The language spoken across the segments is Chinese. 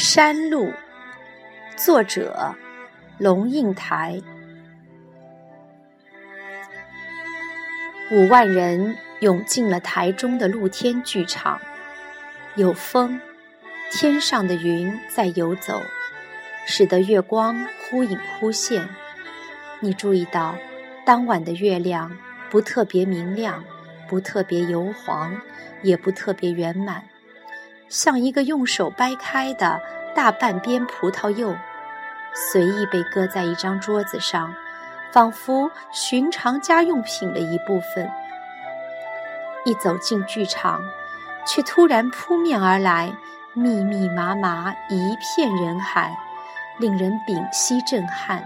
山路，作者龙应台。五万人涌进了台中的露天剧场，有风，天上的云在游走，使得月光忽隐忽现。你注意到，当晚的月亮不特别明亮，不特别油黄，也不特别圆满，像一个用手掰开的大半边葡萄柚，随意被搁在一张桌子上。仿佛寻常家用品的一部分。一走进剧场，却突然扑面而来，密密麻麻一片人海，令人屏息震撼。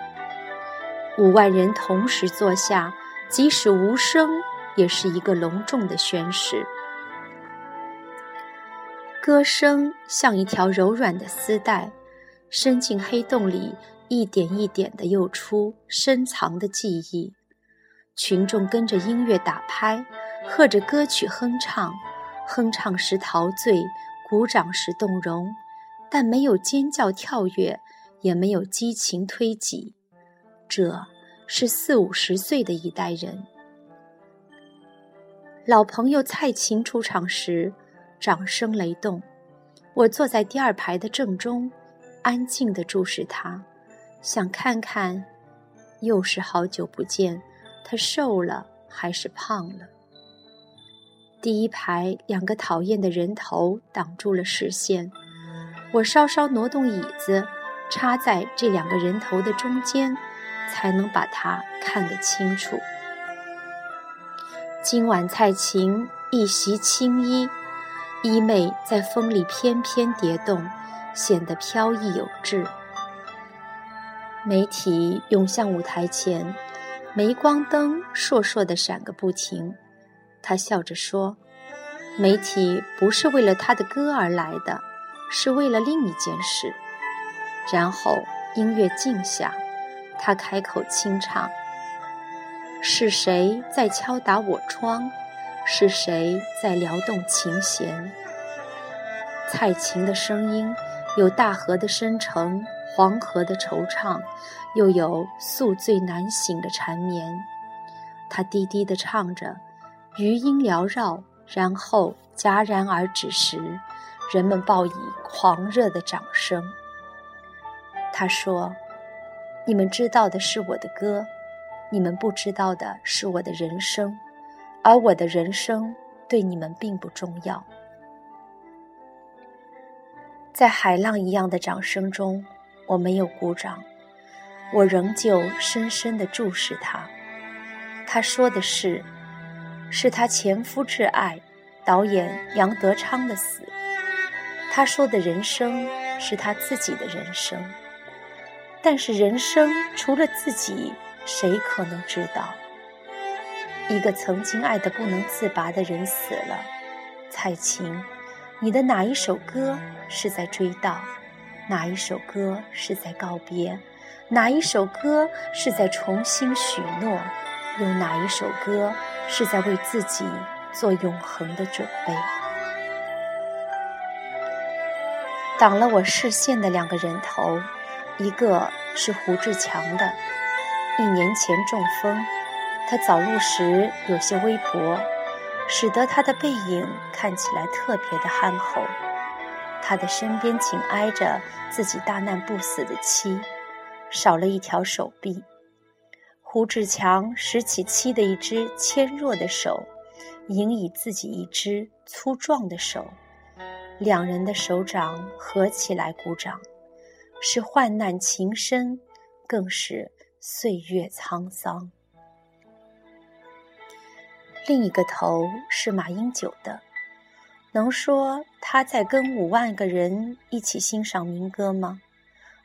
五万人同时坐下，即使无声，也是一个隆重的宣誓。歌声像一条柔软的丝带，伸进黑洞里。一点一点地诱出深藏的记忆，群众跟着音乐打拍，和着歌曲哼唱，哼唱时陶醉，鼓掌时动容，但没有尖叫跳跃，也没有激情推挤。这是四五十岁的一代人。老朋友蔡琴出场时，掌声雷动，我坐在第二排的正中，安静地注视他。想看看，又是好久不见，他瘦了还是胖了？第一排两个讨厌的人头挡住了视线，我稍稍挪动椅子，插在这两个人头的中间，才能把他看得清楚。今晚蔡琴一袭青衣，衣袂在风里翩翩蝶动，显得飘逸有致。媒体涌向舞台前，镁光灯烁烁地闪个不停。他笑着说：“媒体不是为了他的歌而来的，是为了另一件事。”然后音乐静下，他开口轻唱：“是谁在敲打我窗？是谁在撩动琴弦？”蔡琴的声音有大河的深沉。黄河的惆怅，又有宿醉难醒的缠绵。他低低地唱着，余音缭绕，然后戛然而止时，人们报以狂热的掌声。他说：“你们知道的是我的歌，你们不知道的是我的人生，而我的人生对你们并不重要。”在海浪一样的掌声中。我没有鼓掌，我仍旧深深地注视他。他说的是，是他前夫挚爱导演杨德昌的死。他说的人生是他自己的人生，但是人生除了自己，谁可能知道？一个曾经爱得不能自拔的人死了，蔡琴，你的哪一首歌是在追悼？哪一首歌是在告别？哪一首歌是在重新许诺？又哪一首歌是在为自己做永恒的准备？挡了我视线的两个人头，一个是胡志强的，一年前中风，他走路时有些微跛，使得他的背影看起来特别的憨厚。他的身边紧挨着自己大难不死的妻，少了一条手臂。胡志强拾起妻的一只纤弱的手，迎以自己一只粗壮的手，两人的手掌合起来鼓掌，是患难情深，更是岁月沧桑。另一个头是马英九的。能说他在跟五万个人一起欣赏民歌吗？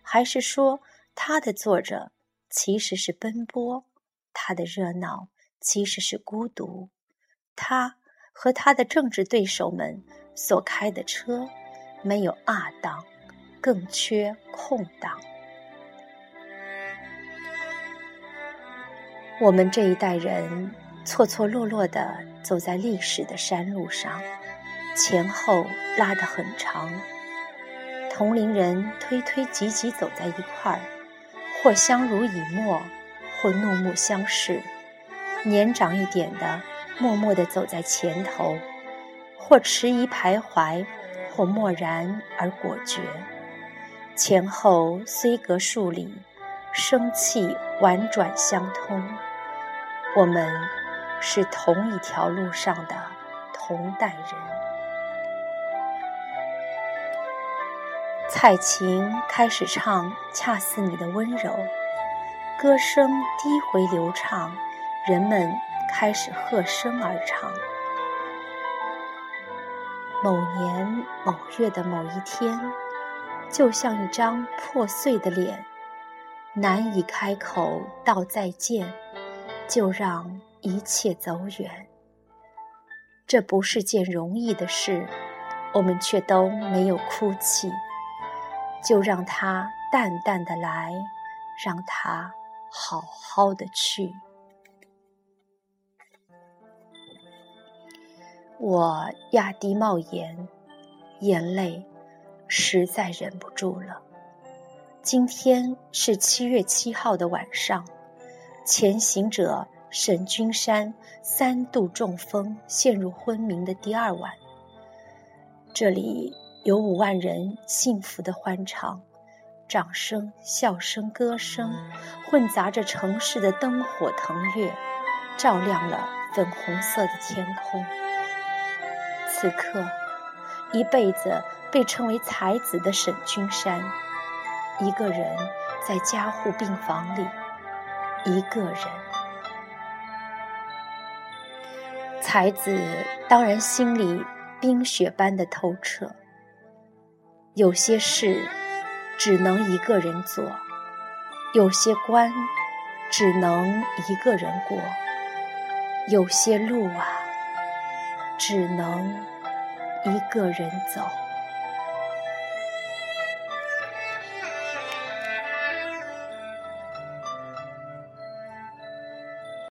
还是说他的作者其实是奔波，他的热闹其实是孤独？他和他的政治对手们所开的车没有二档，更缺空档。我们这一代人错错落落地走在历史的山路上。前后拉得很长，同龄人推推挤挤走在一块儿，或相濡以沫，或怒目相视；年长一点的，默默地走在前头，或迟疑徘徊，或漠然而果决。前后虽隔数里，生气婉转相通。我们是同一条路上的同代人。蔡琴开始唱《恰似你的温柔》，歌声低回流畅，人们开始和声而唱。某年某月的某一天，就像一张破碎的脸，难以开口道再见，就让一切走远。这不是件容易的事，我们却都没有哭泣。就让它淡淡的来，让它好好的去。我压低帽檐，眼泪实在忍不住了。今天是七月七号的晚上，前行者沈君山三度中风，陷入昏迷的第二晚，这里。有五万人幸福的欢唱，掌声、笑声、歌声，混杂着城市的灯火腾跃，照亮了粉红色的天空。此刻，一辈子被称为才子的沈君山，一个人在加护病房里，一个人。才子当然心里冰雪般的透彻。有些事只能一个人做，有些关只能一个人过，有些路啊，只能一个人走。